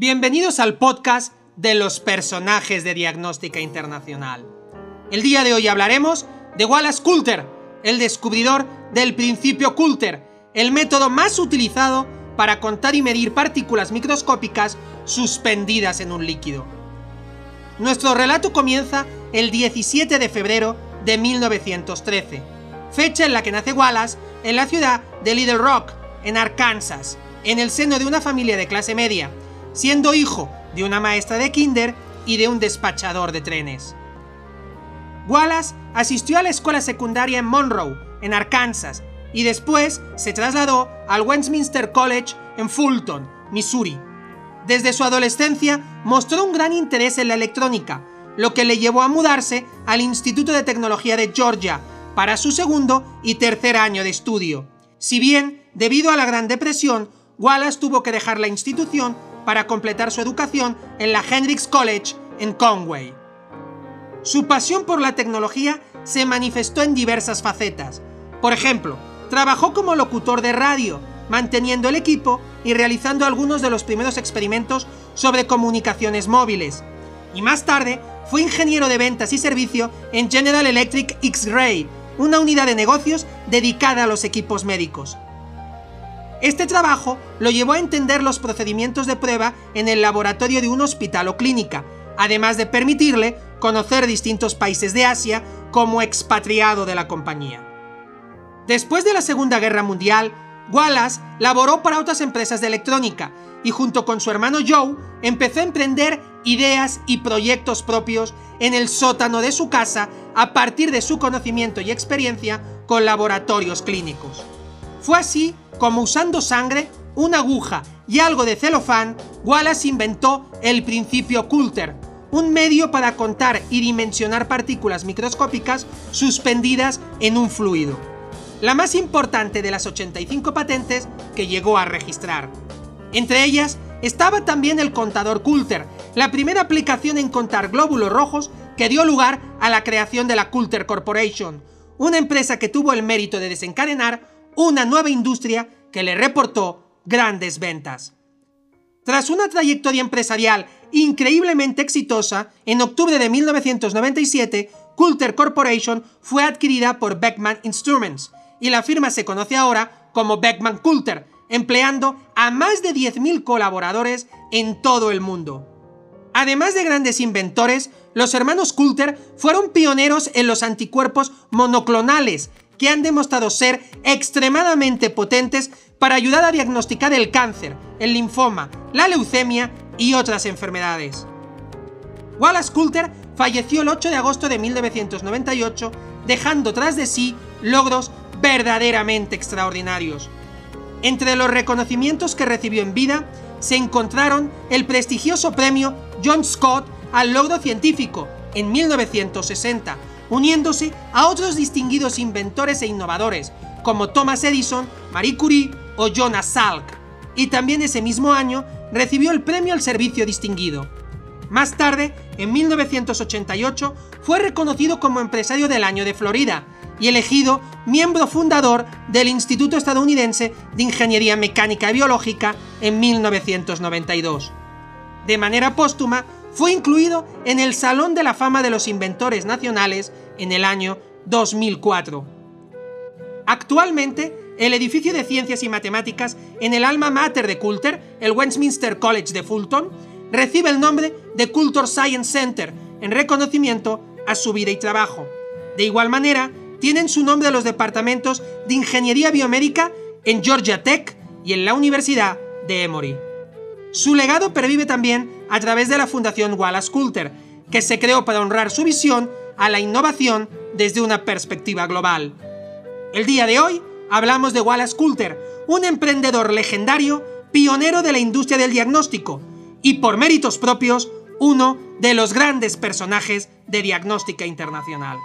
Bienvenidos al podcast de los personajes de Diagnóstica Internacional. El día de hoy hablaremos de Wallace Coulter, el descubridor del principio Coulter, el método más utilizado para contar y medir partículas microscópicas suspendidas en un líquido. Nuestro relato comienza el 17 de febrero de 1913, fecha en la que nace Wallace en la ciudad de Little Rock, en Arkansas, en el seno de una familia de clase media, siendo hijo de una maestra de kinder y de un despachador de trenes. Wallace asistió a la escuela secundaria en Monroe, en Arkansas, y después se trasladó al Westminster College en Fulton, Missouri. Desde su adolescencia mostró un gran interés en la electrónica, lo que le llevó a mudarse al Instituto de Tecnología de Georgia para su segundo y tercer año de estudio. Si bien, debido a la Gran Depresión, Wallace tuvo que dejar la institución para completar su educación en la Hendrix College en Conway. Su pasión por la tecnología se manifestó en diversas facetas. Por ejemplo, trabajó como locutor de radio, manteniendo el equipo y realizando algunos de los primeros experimentos sobre comunicaciones móviles. Y más tarde fue ingeniero de ventas y servicio en General Electric X-Ray, una unidad de negocios dedicada a los equipos médicos. Este trabajo lo llevó a entender los procedimientos de prueba en el laboratorio de un hospital o clínica, además de permitirle conocer distintos países de Asia como expatriado de la compañía. Después de la Segunda Guerra Mundial, Wallace laboró para otras empresas de electrónica y junto con su hermano Joe empezó a emprender ideas y proyectos propios en el sótano de su casa a partir de su conocimiento y experiencia con laboratorios clínicos. Fue así como usando sangre, una aguja y algo de celofán, Wallace inventó el principio Coulter, un medio para contar y dimensionar partículas microscópicas suspendidas en un fluido. La más importante de las 85 patentes que llegó a registrar. Entre ellas estaba también el contador Coulter, la primera aplicación en contar glóbulos rojos que dio lugar a la creación de la Coulter Corporation, una empresa que tuvo el mérito de desencadenar una nueva industria que le reportó grandes ventas. Tras una trayectoria empresarial increíblemente exitosa, en octubre de 1997, Coulter Corporation fue adquirida por Beckman Instruments, y la firma se conoce ahora como Beckman Coulter, empleando a más de 10.000 colaboradores en todo el mundo. Además de grandes inventores, los hermanos Coulter fueron pioneros en los anticuerpos monoclonales, que han demostrado ser extremadamente potentes para ayudar a diagnosticar el cáncer, el linfoma, la leucemia y otras enfermedades. Wallace Coulter falleció el 8 de agosto de 1998, dejando tras de sí logros verdaderamente extraordinarios. Entre los reconocimientos que recibió en vida se encontraron el prestigioso premio John Scott al logro científico en 1960, uniéndose a otros distinguidos inventores e innovadores, como Thomas Edison, Marie Curie o Jonas Salk, y también ese mismo año recibió el premio al servicio distinguido. Más tarde, en 1988, fue reconocido como empresario del año de Florida y elegido miembro fundador del Instituto Estadounidense de Ingeniería Mecánica y Biológica en 1992. De manera póstuma, fue incluido en el Salón de la Fama de los Inventores Nacionales en el año 2004. Actualmente, el edificio de ciencias y matemáticas en el alma mater de Coulter, el Westminster College de Fulton, recibe el nombre de Coulter Science Center en reconocimiento a su vida y trabajo. De igual manera, tienen su nombre los departamentos de Ingeniería Biomédica en Georgia Tech y en la Universidad de Emory. Su legado pervive también a través de la Fundación Wallace Coulter, que se creó para honrar su visión a la innovación desde una perspectiva global. El día de hoy hablamos de Wallace Coulter, un emprendedor legendario, pionero de la industria del diagnóstico y por méritos propios, uno de los grandes personajes de diagnóstica internacional.